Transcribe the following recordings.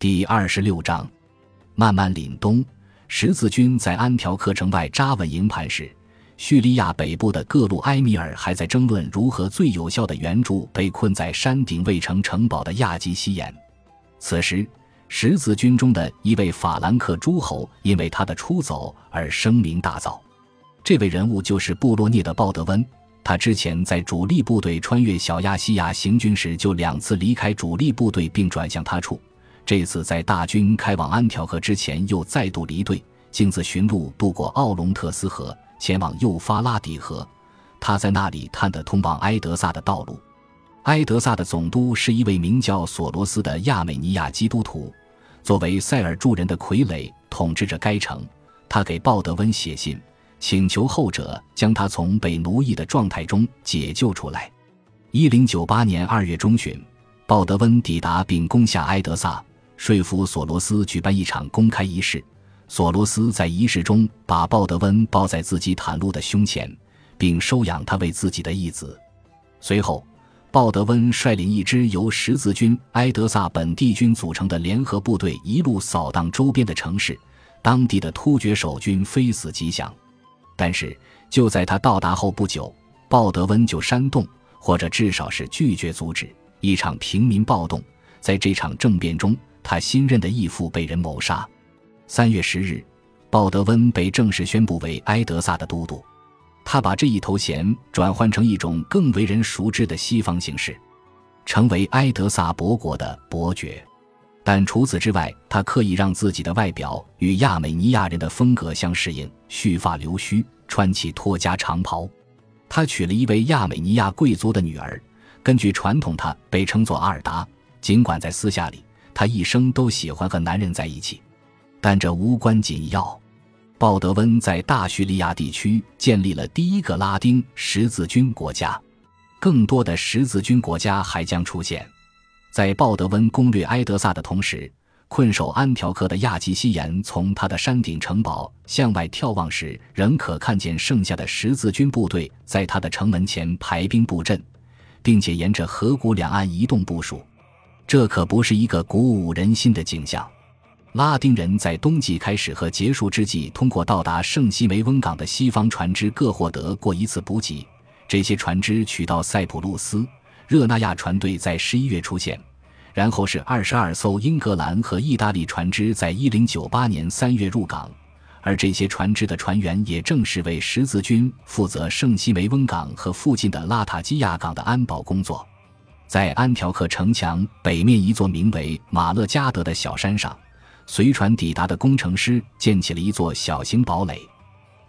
第二十六章，慢慢凛冬，十字军在安条克城外扎稳营盘时，叙利亚北部的各路埃米尔还在争论如何最有效的援助被困在山顶未成城堡的亚基西延。此时，十字军中的一位法兰克诸侯因为他的出走而声名大噪。这位人物就是布洛涅的鲍德温。他之前在主力部队穿越小亚细亚行军时，就两次离开主力部队并转向他处。这次在大军开往安条克之前，又再度离队，径自寻路渡过奥龙特斯河，前往幼发拉底河。他在那里探得通往埃德萨的道路。埃德萨的总督是一位名叫索罗斯的亚美尼亚基督徒，作为塞尔柱人的傀儡，统治着该城。他给鲍德温写信。请求后者将他从被奴役的状态中解救出来。一零九八年二月中旬，鲍德温抵达并攻下埃德萨，说服索罗斯举办一场公开仪式。索罗斯在仪式中把鲍德温抱在自己袒露的胸前，并收养他为自己的义子。随后，鲍德温率领一支由十字军、埃德萨本地军组成的联合部队，一路扫荡周边的城市，当地的突厥守军非死即降。但是就在他到达后不久，鲍德温就煽动，或者至少是拒绝阻止一场平民暴动。在这场政变中，他新任的义父被人谋杀。三月十日，鲍德温被正式宣布为埃德萨的都督。他把这一头衔转换成一种更为人熟知的西方形式，成为埃德萨伯国的伯爵。但除此之外，他刻意让自己的外表与亚美尼亚人的风格相适应，蓄发留须，穿起托加长袍。他娶了一位亚美尼亚贵族的女儿，根据传统，他被称作阿尔达。尽管在私下里，他一生都喜欢和男人在一起，但这无关紧要。鲍德温在大叙利亚地区建立了第一个拉丁十字军国家，更多的十字军国家还将出现。在鲍德温攻略埃德萨的同时，困守安条克的亚基西延从他的山顶城堡向外眺望时，仍可看见剩下的十字军部队在他的城门前排兵布阵，并且沿着河谷两岸移动部署。这可不是一个鼓舞人心的景象。拉丁人在冬季开始和结束之际，通过到达圣西梅翁港的西方船只各获得过一次补给。这些船只取到塞浦路斯。热那亚船队在十一月出现，然后是二十二艘英格兰和意大利船只在一零九八年三月入港，而这些船只的船员也正是为十字军负责圣西梅翁港和附近的拉塔基亚港的安保工作。在安条克城墙北面一座名为马勒加德的小山上，随船抵达的工程师建起了一座小型堡垒。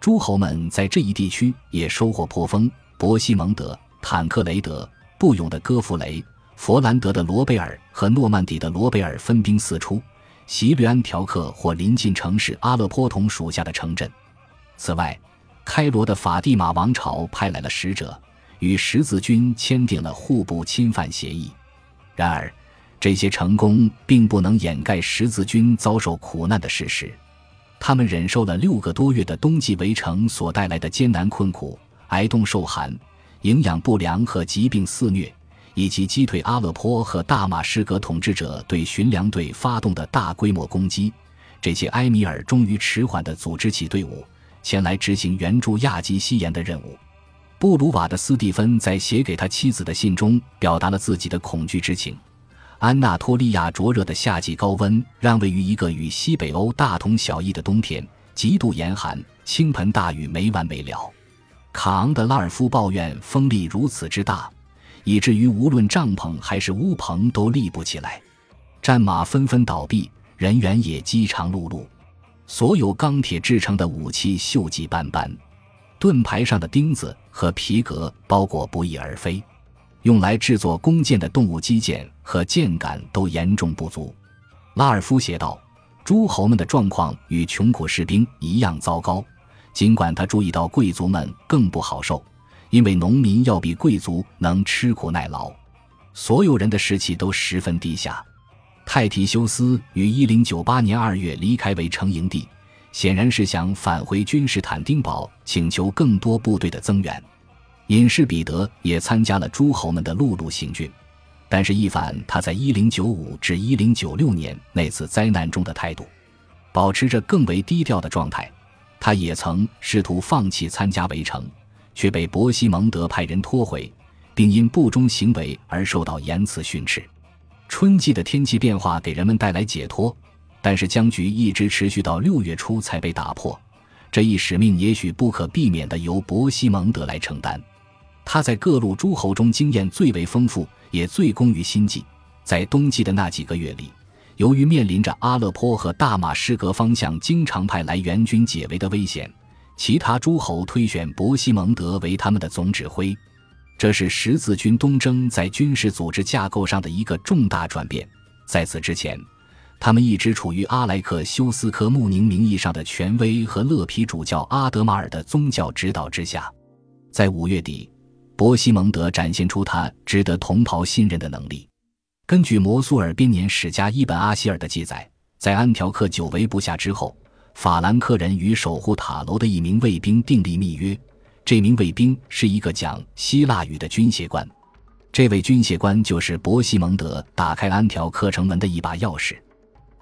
诸侯们在这一地区也收获颇丰，伯西蒙德、坦克雷德。布勇的戈弗雷、佛兰德的罗贝尔和诺曼底的罗贝尔分兵四出，袭掠安条克或临近城市阿勒颇同属下的城镇。此外，开罗的法蒂玛王朝派来了使者，与十字军签订了互不侵犯协议。然而，这些成功并不能掩盖十字军遭受苦难的事实。他们忍受了六个多月的冬季围城所带来的艰难困苦，挨冻受寒。营养不良和疾病肆虐，以及击退阿勒颇和大马士革统治者对巡粮队发动的大规模攻击，这些埃米尔终于迟缓地组织起队伍，前来执行援助亚基西延的任务。布鲁瓦的斯蒂芬在写给他妻子的信中表达了自己的恐惧之情。安纳托利亚灼热的夏季高温，让位于一个与西北欧大同小异的冬天，极度严寒，倾盆大雨没完没了。卡昂德拉尔夫抱怨风力如此之大，以至于无论帐篷还是屋棚都立不起来，战马纷纷倒闭，人员也饥肠辘辘。所有钢铁制成的武器锈迹斑斑，盾牌上的钉子和皮革包裹不翼而飞，用来制作弓箭的动物肌腱和箭杆都严重不足。拉尔夫写道：“诸侯们的状况与穷苦士兵一样糟糕。”尽管他注意到贵族们更不好受，因为农民要比贵族能吃苦耐劳，所有人的士气都十分低下。泰提修斯于一零九八年二月离开围城营地，显然是想返回君士坦丁堡，请求更多部队的增援。隐士彼得也参加了诸侯们的陆路行军，但是一反他在1095至1096年那次灾难中的态度，保持着更为低调的状态。他也曾试图放弃参加围城，却被伯西蒙德派人拖回，并因不忠行为而受到严词训斥。春季的天气变化给人们带来解脱，但是僵局一直持续到六月初才被打破。这一使命也许不可避免地由伯西蒙德来承担。他在各路诸侯中经验最为丰富，也最工于心计。在冬季的那几个月里。由于面临着阿勒颇和大马士革方向经常派来援军解围的危险，其他诸侯推选伯西蒙德为他们的总指挥，这是十字军东征在军事组织架构上的一个重大转变。在此之前，他们一直处于阿莱克修斯科穆宁名义上的权威和勒皮主教阿德马尔的宗教指导之下。在五月底，伯西蒙德展现出他值得同袍信任的能力。根据摩苏尔编年史家伊本阿希尔的记载，在安条克久围不下之后，法兰克人与守护塔楼的一名卫兵订立密约。这名卫兵是一个讲希腊语的军械官，这位军械官就是伯西蒙德打开安条克城门的一把钥匙。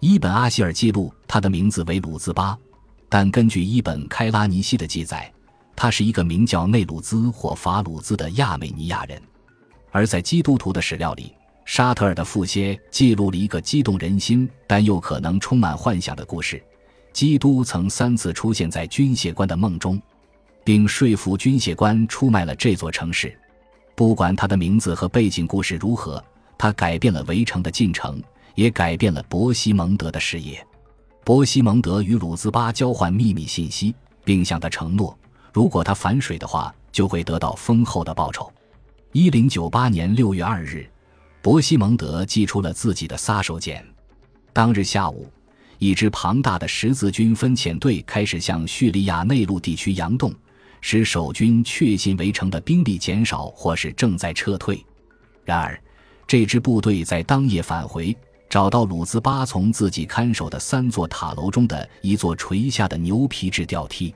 伊本阿希尔记录他的名字为鲁兹巴，但根据伊本开拉尼西的记载，他是一个名叫内鲁兹或法鲁兹的亚美尼亚人。而在基督徒的史料里，沙特尔的副歇记录了一个激动人心但又可能充满幻想的故事：基督曾三次出现在军械官的梦中，并说服军械官出卖了这座城市。不管他的名字和背景故事如何，他改变了围城的进程，也改变了伯西蒙德的事业。伯西蒙德与鲁兹巴交换秘密信息，并向他承诺，如果他反水的话，就会得到丰厚的报酬。一零九八年六月二日。伯西蒙德寄出了自己的杀手锏。当日下午，一支庞大的十字军分遣队开始向叙利亚内陆地区佯动，使守军确信围城的兵力减少或是正在撤退。然而，这支部队在当夜返回，找到鲁兹巴从自己看守的三座塔楼中的一座垂下的牛皮质吊梯。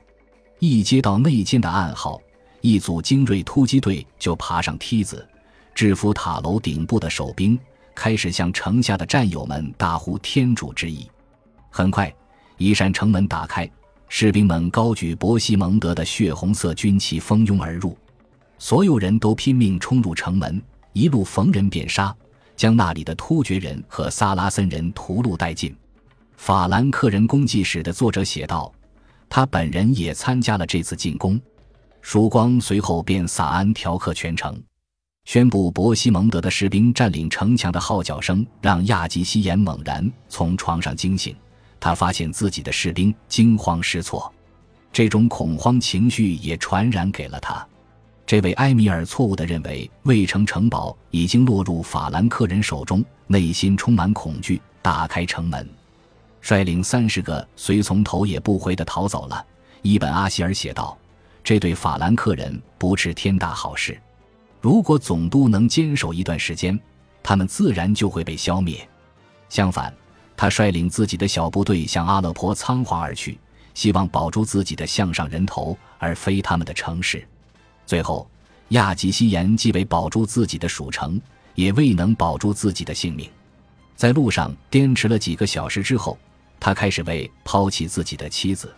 一接到内奸的暗号，一组精锐突击队就爬上梯子。制服塔楼顶部的守兵开始向城下的战友们大呼天主之意。很快，一扇城门打开，士兵们高举伯西蒙德的血红色军旗蜂拥而入。所有人都拼命冲入城门，一路逢人便杀，将那里的突厥人和萨拉森人屠戮殆尽。法兰克人功绩史的作者写道：“他本人也参加了这次进攻。”曙光随后便洒安条克全城。宣布伯西蒙德的士兵占领城墙的号角声让亚吉西延猛然从床上惊醒，他发现自己的士兵惊慌失措，这种恐慌情绪也传染给了他。这位埃米尔错误地认为卫城城堡已经落入法兰克人手中，内心充满恐惧，打开城门，率领三十个随从头也不回地逃走了。伊本阿希尔写道：“这对法兰克人不是天大好事。”如果总督能坚守一段时间，他们自然就会被消灭。相反，他率领自己的小部队向阿勒颇仓皇而去，希望保住自己的项上人头，而非他们的城市。最后，亚吉西延既未保住自己的属城，也未能保住自己的性命。在路上颠迟了几个小时之后，他开始为抛弃自己的妻子、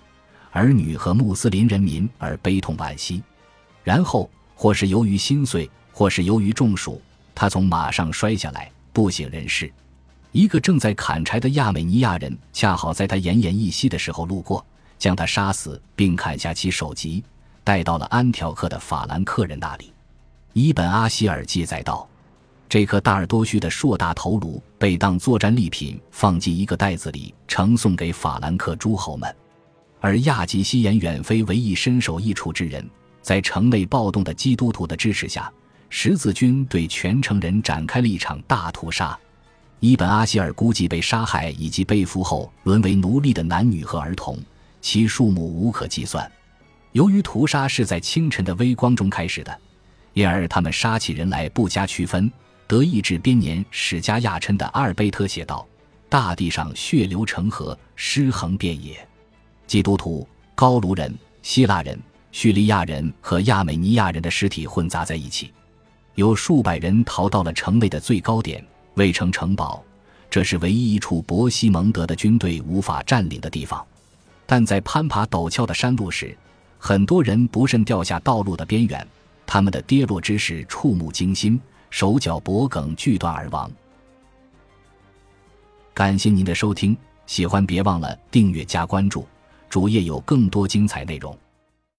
儿女和穆斯林人民而悲痛惋惜，然后。或是由于心碎，或是由于中暑，他从马上摔下来，不省人事。一个正在砍柴的亚美尼亚人恰好在他奄奄一息的时候路过，将他杀死，并砍下其首级，带到了安条克的法兰克人那里。伊本阿希尔记载道：“这颗大耳多须的硕大头颅被当作战利品放进一个袋子里，呈送给法兰克诸侯们。而亚吉西延远非唯一身首异处之人。”在城内暴动的基督徒的支持下，十字军对全城人展开了一场大屠杀。伊本阿希尔估计被杀害以及被俘后沦为奴隶的男女和儿童，其数目无可计算。由于屠杀是在清晨的微光中开始的，因而他们杀起人来不加区分。德意志编年史家亚琛的阿尔贝特写道：“大地上血流成河，尸横遍野。基督徒、高卢人、希腊人。”叙利亚人和亚美尼亚人的尸体混杂在一起，有数百人逃到了城内的最高点——卫城城堡，这是唯一一处伯西蒙德的军队无法占领的地方。但在攀爬陡峭的山路时，很多人不慎掉下道路的边缘，他们的跌落之势触目惊心，手脚脖梗锯断而亡。感谢您的收听，喜欢别忘了订阅加关注，主页有更多精彩内容。